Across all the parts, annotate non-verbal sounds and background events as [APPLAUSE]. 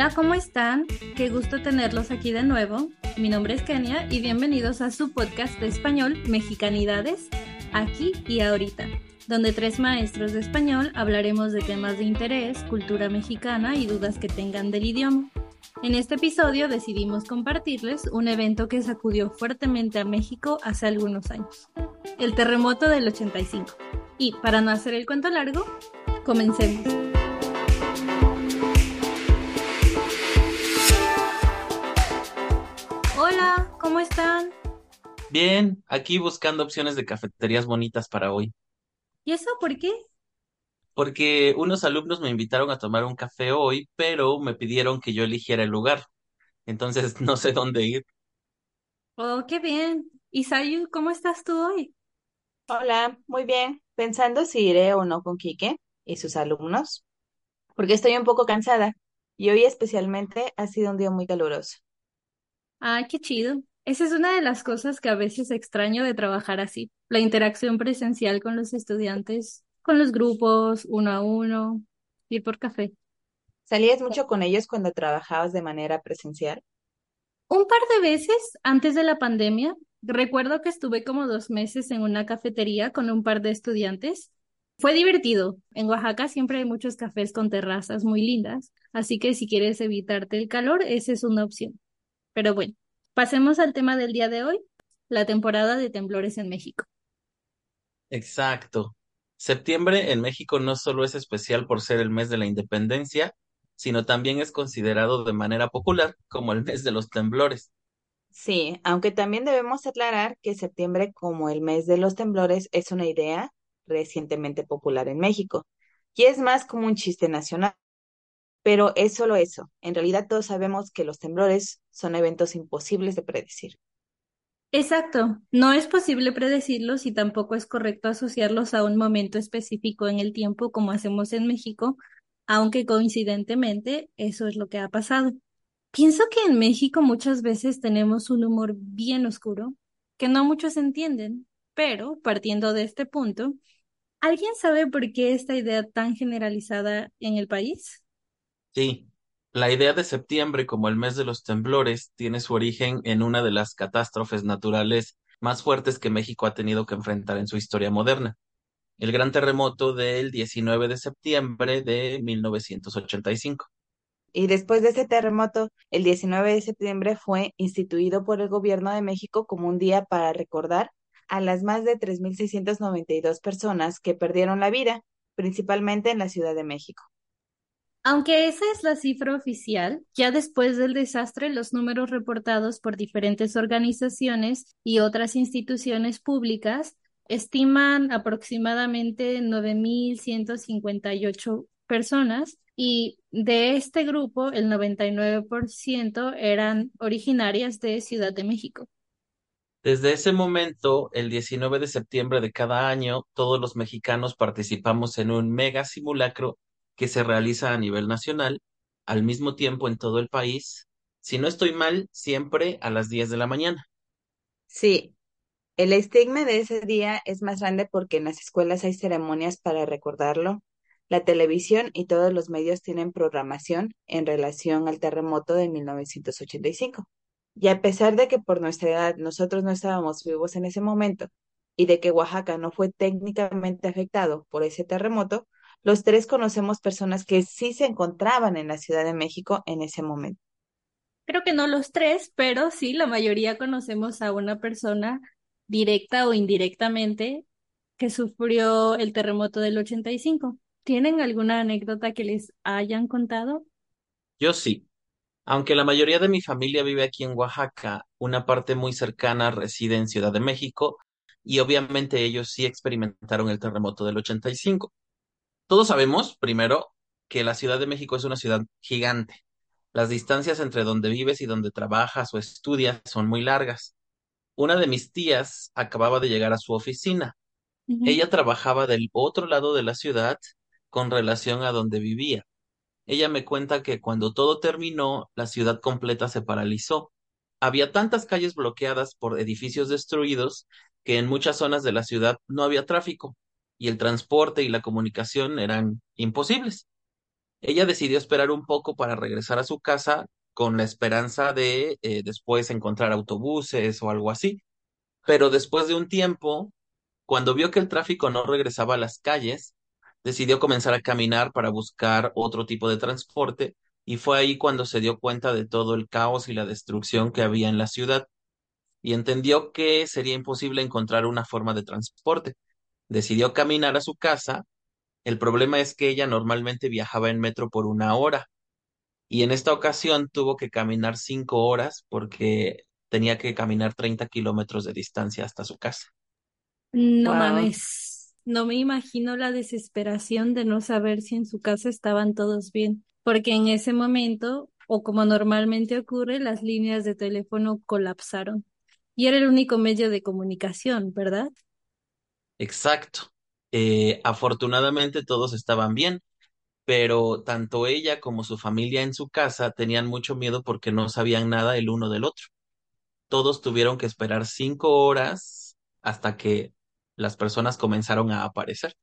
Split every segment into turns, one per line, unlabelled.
Hola, ¿cómo están? Qué gusto tenerlos aquí de nuevo. Mi nombre es Kenia y bienvenidos a su podcast de español Mexicanidades, aquí y ahorita, donde tres maestros de español hablaremos de temas de interés, cultura mexicana y dudas que tengan del idioma. En este episodio decidimos compartirles un evento que sacudió fuertemente a México hace algunos años, el terremoto del 85. Y para no hacer el cuento largo, comencemos.
Bien, aquí buscando opciones de cafeterías bonitas para hoy,
¿Y eso por qué?
porque unos alumnos me invitaron a tomar un café hoy, pero me pidieron que yo eligiera el lugar, entonces [LAUGHS] no sé dónde ir.
Oh, qué bien. ¿Y Sayu, cómo estás tú hoy?
Hola, muy bien. Pensando si iré o no con Quique y sus alumnos, porque estoy un poco cansada y hoy especialmente ha sido un día muy caluroso.
Ah, qué chido. Esa es una de las cosas que a veces extraño de trabajar así, la interacción presencial con los estudiantes, con los grupos, uno a uno, ir por café.
¿Salías mucho con ellos cuando trabajabas de manera presencial?
Un par de veces antes de la pandemia, recuerdo que estuve como dos meses en una cafetería con un par de estudiantes. Fue divertido. En Oaxaca siempre hay muchos cafés con terrazas muy lindas, así que si quieres evitarte el calor, esa es una opción. Pero bueno, pasemos al tema del día de hoy, la temporada de temblores en México.
Exacto. Septiembre en México no solo es especial por ser el mes de la independencia, sino también es considerado de manera popular como el mes de los temblores.
Sí, aunque también debemos aclarar que septiembre como el mes de los temblores es una idea recientemente popular en México y es más como un chiste nacional. Pero es solo eso. En realidad todos sabemos que los temblores son eventos imposibles de predecir.
Exacto, no es posible predecirlos y tampoco es correcto asociarlos a un momento específico en el tiempo como hacemos en México, aunque coincidentemente eso es lo que ha pasado. Pienso que en México muchas veces tenemos un humor bien oscuro, que no muchos entienden, pero partiendo de este punto, ¿alguien sabe por qué esta idea tan generalizada en el país?
Sí, la idea de septiembre como el mes de los temblores tiene su origen en una de las catástrofes naturales más fuertes que México ha tenido que enfrentar en su historia moderna. el gran terremoto del 19 de septiembre de 1985.
Y después de ese terremoto, el 19 de septiembre fue instituido por el gobierno de México como un día para recordar a las más de 3.692 personas que perdieron la vida, principalmente en la Ciudad de México.
Aunque esa es la cifra oficial, ya después del desastre los números reportados por diferentes organizaciones y otras instituciones públicas estiman aproximadamente 9.158 personas y de este grupo el 99% eran originarias de Ciudad de México.
Desde ese momento, el 19 de septiembre de cada año, todos los mexicanos participamos en un mega simulacro que se realiza a nivel nacional, al mismo tiempo en todo el país, si no estoy mal, siempre a las 10 de la mañana.
Sí, el estigma de ese día es más grande porque en las escuelas hay ceremonias para recordarlo. La televisión y todos los medios tienen programación en relación al terremoto de 1985. Y a pesar de que por nuestra edad nosotros no estábamos vivos en ese momento y de que Oaxaca no fue técnicamente afectado por ese terremoto, los tres conocemos personas que sí se encontraban en la Ciudad de México en ese momento.
Creo que no los tres, pero sí, la mayoría conocemos a una persona directa o indirectamente que sufrió el terremoto del 85. ¿Tienen alguna anécdota que les hayan contado?
Yo sí. Aunque la mayoría de mi familia vive aquí en Oaxaca, una parte muy cercana reside en Ciudad de México y obviamente ellos sí experimentaron el terremoto del 85. Todos sabemos, primero, que la Ciudad de México es una ciudad gigante. Las distancias entre donde vives y donde trabajas o estudias son muy largas. Una de mis tías acababa de llegar a su oficina. Ella trabajaba del otro lado de la ciudad con relación a donde vivía. Ella me cuenta que cuando todo terminó, la ciudad completa se paralizó. Había tantas calles bloqueadas por edificios destruidos que en muchas zonas de la ciudad no había tráfico y el transporte y la comunicación eran imposibles. Ella decidió esperar un poco para regresar a su casa con la esperanza de eh, después encontrar autobuses o algo así. Pero después de un tiempo, cuando vio que el tráfico no regresaba a las calles, decidió comenzar a caminar para buscar otro tipo de transporte y fue ahí cuando se dio cuenta de todo el caos y la destrucción que había en la ciudad y entendió que sería imposible encontrar una forma de transporte. Decidió caminar a su casa. El problema es que ella normalmente viajaba en metro por una hora y en esta ocasión tuvo que caminar cinco horas porque tenía que caminar 30 kilómetros de distancia hasta su casa.
No
Wow.
mames, no me imagino la desesperación de no saber si en su casa estaban todos bien, porque en ese momento, o como normalmente ocurre, las líneas de teléfono colapsaron y era el único medio de comunicación, ¿verdad?
Exacto. Eh, afortunadamente todos estaban bien, pero tanto ella como su familia en su casa tenían mucho miedo porque no sabían nada el uno del otro. Todos tuvieron que esperar cinco horas hasta que las personas comenzaron a aparecer.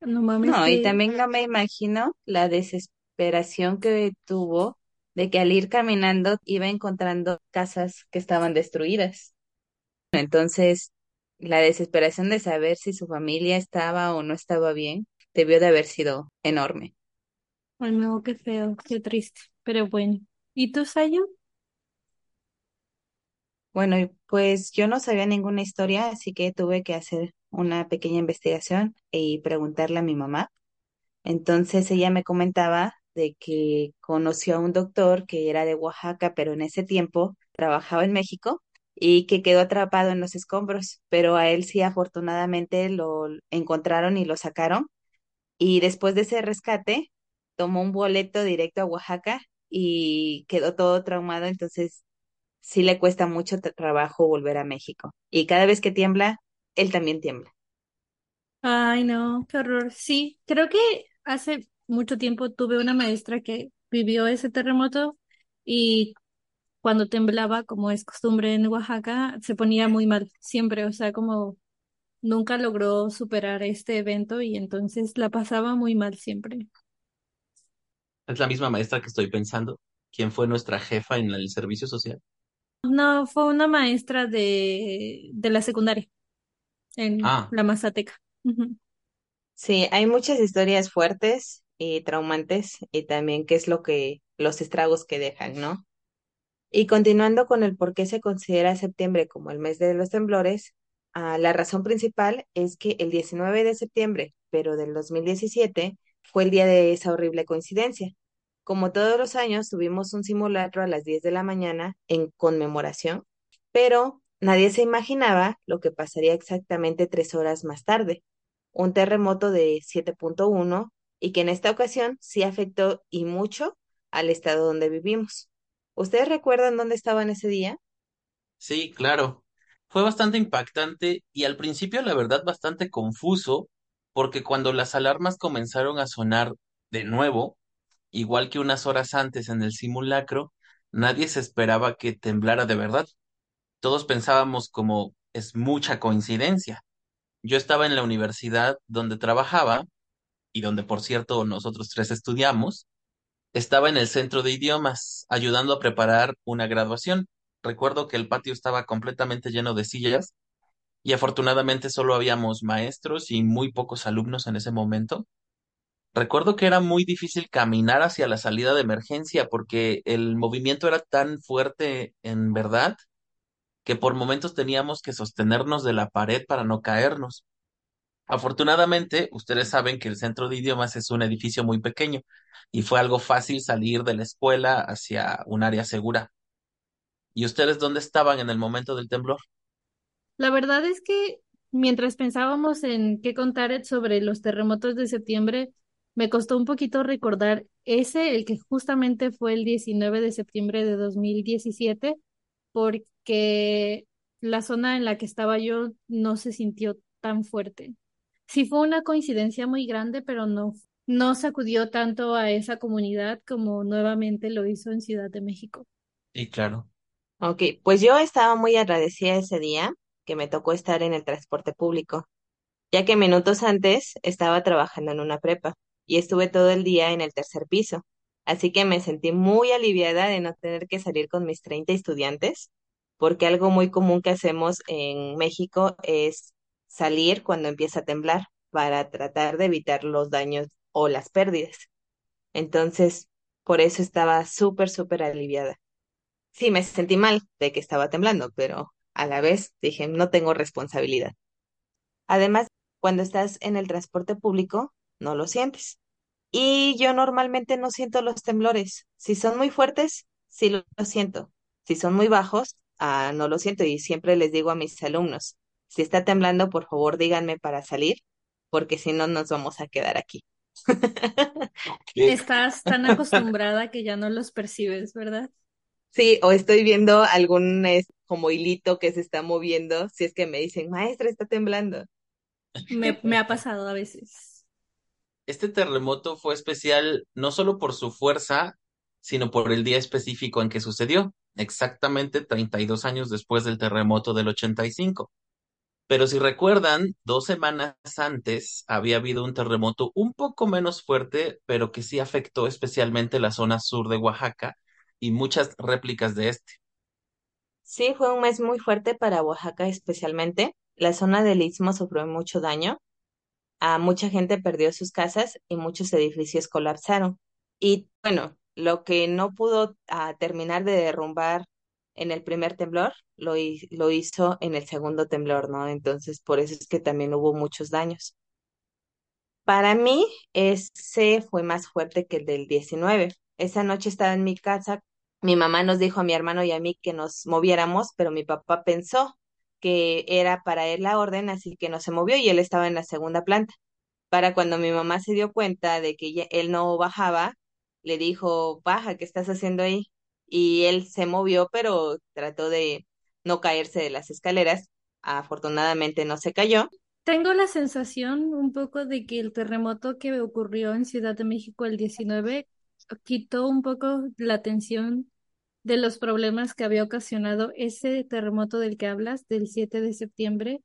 No mames
No, y también no me imagino la desesperación que tuvo de que al ir caminando iba encontrando casas que estaban destruidas. Entonces, la desesperación de saber si su familia estaba o no estaba bien debió de haber sido enorme.
Ay, no, qué feo, qué triste, pero bueno. ¿Y tú, Sayo?
Bueno, pues yo no sabía ninguna historia, así que tuve que hacer una pequeña investigación y preguntarle a mi mamá. Entonces ella me comentaba de que conoció a un doctor que era de Oaxaca, pero en ese tiempo trabajaba en México y que quedó atrapado en los escombros, pero a él sí afortunadamente lo encontraron y lo sacaron y después de ese rescate tomó un boleto directo a Oaxaca y quedó todo traumado, entonces sí le cuesta mucho tra- trabajo volver a México. Y cada vez que tiembla, él también tiembla.
Ay, no, qué horror. Sí, creo que hace mucho tiempo tuve una maestra que vivió ese terremoto y cuando temblaba, como es costumbre en Oaxaca, se ponía muy mal, siempre, o sea, como nunca logró superar este evento y entonces la pasaba muy mal siempre.
Es la misma maestra que estoy pensando, quien fue nuestra jefa en el servicio social.
No, fue una maestra de, de la secundaria en
Ah,
la Mazateca. Ujú.
Sí, hay muchas historias fuertes y traumantes y también qué es lo que los estragos que dejan, ¿no? Y continuando con el por qué se considera septiembre como el mes de los temblores, ah, la razón principal es que el 19 de septiembre, pero del 2017, fue el día de esa horrible coincidencia. Como todos los años, tuvimos un simulacro a las 10 de la mañana en conmemoración, pero nadie se imaginaba lo que pasaría exactamente tres horas más tarde, un terremoto de siete punto uno y que en esta ocasión sí afectó y mucho al estado donde vivimos. ¿Ustedes recuerdan dónde estaban ese día?
sí, claro. Fue bastante impactante y al principio, la verdad, bastante confuso, porque cuando las alarmas comenzaron a sonar de nuevo, igual que unas horas antes en el simulacro, nadie se esperaba que temblara de verdad. Todos pensábamos como es mucha coincidencia. Yo estaba en la universidad donde trabajaba y donde, por cierto, nosotros tres estudiamos. Estaba en el centro de idiomas, ayudando a preparar una graduación. Recuerdo que el patio estaba completamente lleno de sillas y afortunadamente solo habíamos maestros y muy pocos alumnos en ese momento. Recuerdo que era muy difícil caminar hacia la salida de emergencia porque el movimiento era tan fuerte en verdad que por momentos teníamos que sostenernos de la pared para no caernos. Afortunadamente, ustedes saben que el centro de idiomas es un edificio muy pequeño y fue algo fácil salir de la escuela hacia un área segura. ¿Y ustedes dónde estaban en el momento del temblor?
La verdad es que mientras pensábamos en qué contar sobre los terremotos de septiembre, me costó un poquito recordar ese, el que justamente fue el 19 de septiembre de 2017, porque la zona en la que estaba yo no se sintió tan fuerte. Sí fue una coincidencia muy grande, pero no, no sacudió tanto a esa comunidad como nuevamente lo hizo en Ciudad de México.
Sí, claro.
Ok, pues yo estaba muy agradecida ese día que me tocó estar en el transporte público, ya que minutos antes estaba trabajando en una prepa. y estuve todo el día en el tercer piso. Así que me sentí muy aliviada de no tener que salir con mis 30 estudiantes, porque algo muy común que hacemos en México es salir cuando empieza a temblar para tratar de evitar los daños o las pérdidas. Entonces, por eso estaba súper, súper aliviada. Sí, me sentí mal de que estaba temblando, pero a la vez dije, no tengo responsabilidad. Además, cuando estás en el transporte público, no lo sientes. Y yo normalmente no siento los temblores. Si son muy fuertes, sí lo, siento. Si son muy bajos, ah, no lo siento. Y siempre les digo a mis alumnos, si está temblando, por favor díganme para salir, porque si no nos vamos a quedar aquí.
Estás tan acostumbrada que ya no los percibes, ¿verdad?
Sí, o estoy viendo algún es, como hilito que se está moviendo, si es que me dicen, maestra, está temblando.
Me, me ha pasado a veces.
Este terremoto fue especial no solo por su fuerza, sino por el día específico en que sucedió, exactamente 32 años después del terremoto del 85. Pero si recuerdan, dos semanas antes había habido un terremoto un poco menos fuerte, pero que sí afectó especialmente la zona sur de Oaxaca y muchas réplicas de este.
Sí, fue un mes muy fuerte para Oaxaca especialmente. La zona del Istmo sufrió mucho daño. A mucha gente perdió sus casas y muchos edificios colapsaron. Y bueno, lo que no pudo ah, terminar de derrumbar en el primer temblor, lo, lo hizo en el segundo temblor, ¿no? Entonces, por eso es que también hubo muchos daños. Para mí, ese fue más fuerte que el del 19. Esa noche estaba en mi casa. Mi mamá nos dijo a mi hermano y a mí que nos moviéramos, pero mi papá pensó que era para él la orden, así que no se movió y él estaba en la segunda planta. Para cuando mi mamá se dio cuenta de que él no bajaba, le dijo, baja, ¿qué estás haciendo ahí? Y él se movió, pero trató de no caerse de las escaleras. Afortunadamente no se cayó.
Tengo la sensación un poco de que el terremoto que ocurrió en Ciudad de México el 19 quitó un poco la atención de los problemas que había ocasionado ese terremoto del que hablas, del 7 de septiembre,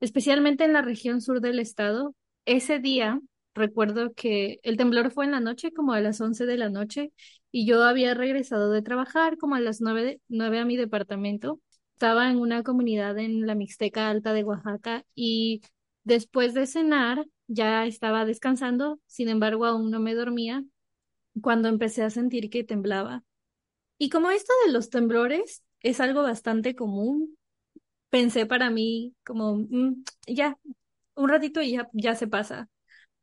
especialmente en la región sur del estado. Ese día, recuerdo que el temblor fue en la noche, como a las 11 de la noche, y yo había regresado de trabajar como a las 9, de- 9 a mi departamento. Estaba en una comunidad en la Mixteca Alta de Oaxaca y después de cenar ya estaba descansando, sin embargo aún no me dormía cuando empecé a sentir que temblaba. Y como esto de los temblores es algo bastante común, pensé para mí como, "Mm, ya, un ratito y ya se pasa.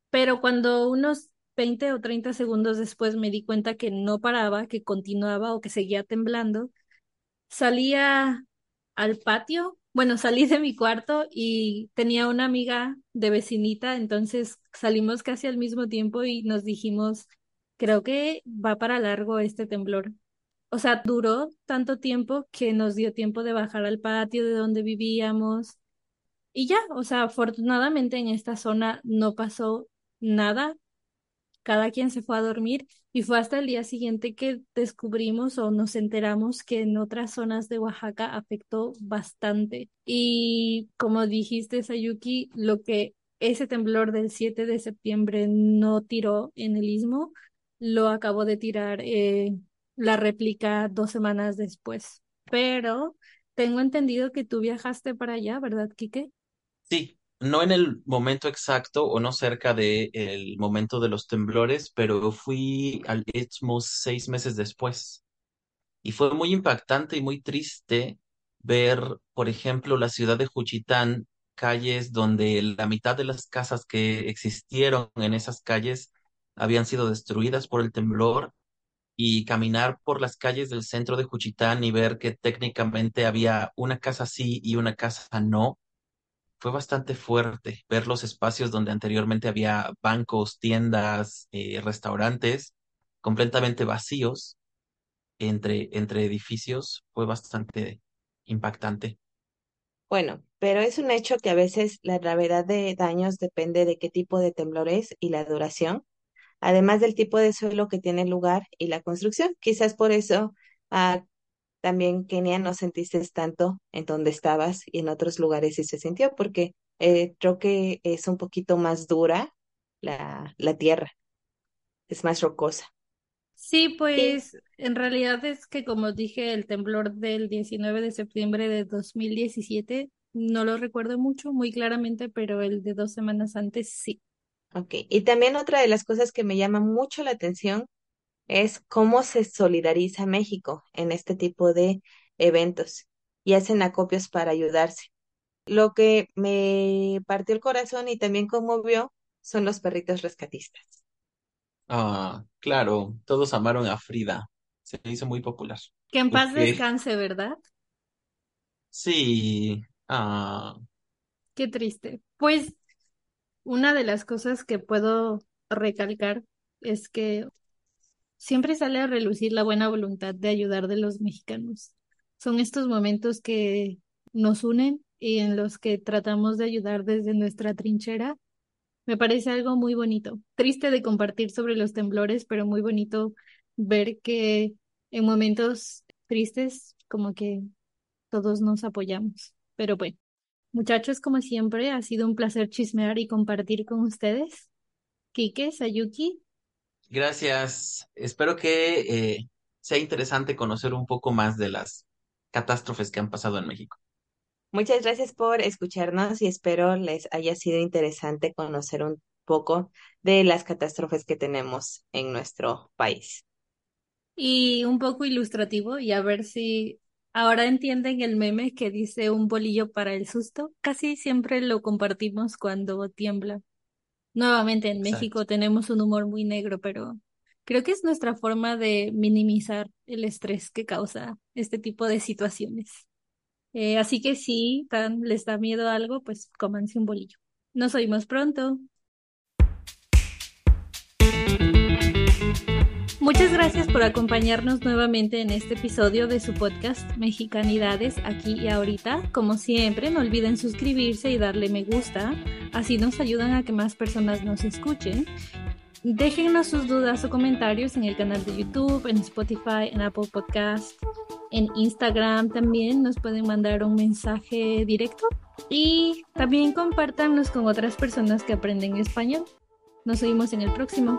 Pero cuando unos 20 o 30 segundos después me di cuenta que no paraba, que continuaba o que seguía temblando, salía al patio. Bueno, [LAUGHS] salí de mi cuarto y tenía una amiga de vecinita, entonces salimos casi al mismo tiempo y nos dijimos, creo que va para largo este temblor. O sea, duró tanto tiempo que nos dio tiempo de bajar al patio de donde vivíamos y ya, o sea, afortunadamente en esta zona no pasó nada, cada quien se fue a dormir y fue hasta el día siguiente que descubrimos o nos enteramos que en otras zonas de Oaxaca afectó bastante. Y como dijiste, Sayuki, lo que ese temblor del 7 de septiembre no tiró en el istmo, lo acabó de tirar eh, la réplica dos semanas después. Pero tengo entendido que tú viajaste para allá, ¿verdad, Quique?
Sí, no en el momento exacto o no cerca de el momento de los temblores, pero fui al Istmo seis meses después. Y fue muy impactante y muy triste ver, por ejemplo, la ciudad de Juchitán, calles donde la mitad de las casas que existieron en esas calles habían sido destruidas por el temblor y caminar por las calles del centro de Juchitán y ver que técnicamente había una casa sí y una casa no fue bastante fuerte ver los espacios donde anteriormente había bancos, tiendas, eh, restaurantes completamente vacíos entre, entre edificios. Fue bastante impactante.
Bueno, pero es un hecho que a veces la gravedad de daños depende de qué tipo de temblor es y la duración, además del tipo de suelo que tiene lugar y la construcción. Quizás por eso ah, también, Kenia, no sentiste tanto en donde estabas y en otros lugares sí se sintió, porque eh, creo que es un poquito más dura la, la tierra, es más rocosa.
Sí, pues en realidad es que como dije, el temblor del 19 de septiembre de 2017, no lo recuerdo mucho, muy claramente, pero el de dos semanas antes sí.
Ok, y también otra de las cosas que me llama mucho la atención es cómo se solidariza México en este tipo de eventos y hacen acopios para ayudarse. Lo que me partió el corazón y también conmovió son los perritos rescatistas.
Ah, claro, todos amaron a Frida. Se hizo muy popular.
Que en paz descanse, ¿verdad?
sí. Ah,
Qué triste. Pues una de las cosas que puedo recalcar es que siempre sale a relucir la buena voluntad de ayudar de los mexicanos. Son estos momentos que nos unen y en los que tratamos de ayudar desde nuestra trinchera. Me parece algo muy bonito. Triste de compartir sobre los temblores, pero muy bonito ver que en momentos tristes como que todos nos apoyamos. Pero bueno, muchachos, como siempre, ha sido un placer chismear y compartir con ustedes. Kike, Sayuki.
Gracias. Espero que eh, sea interesante conocer un poco más de las catástrofes que han pasado en México.
Muchas gracias por escucharnos y espero les haya sido interesante conocer un poco de las catástrofes que tenemos en nuestro país.
Y un poco ilustrativo y a ver si ahora entienden el meme que dice un bolillo para el susto. Casi siempre lo compartimos cuando tiembla. Nuevamente en
Exacto.
México tenemos un humor muy negro, pero creo que es nuestra forma de minimizar el estrés que causa este tipo de situaciones. Eh, así que si tan, les da miedo algo, pues cómanse un bolillo. Nos oímos pronto. Muchas gracias por acompañarnos nuevamente en este episodio de su podcast Mexicanidades aquí y ahorita. Como siempre, no olviden suscribirse y darle me gusta, así nos ayudan a que más personas nos escuchen. Déjennos sus dudas o comentarios en el canal de YouTube, en Spotify, en Apple Podcast, en Instagram también nos pueden mandar un mensaje directo y también compártanlos con otras personas que aprenden español. Nos vemos en el próximo.